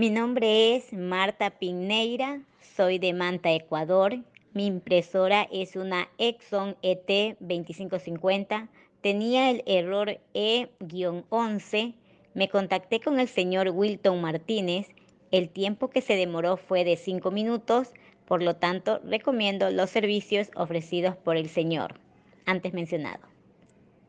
Mi nombre es Marta Pineira, soy de Manta, Ecuador. Mi impresora es una Exxon ET 2550. Tenía el error E-11. Me contacté con el señor Wilton Martínez. El tiempo que se demoró fue de 5 minutos, por lo tanto recomiendo los servicios ofrecidos por el señor antes mencionado.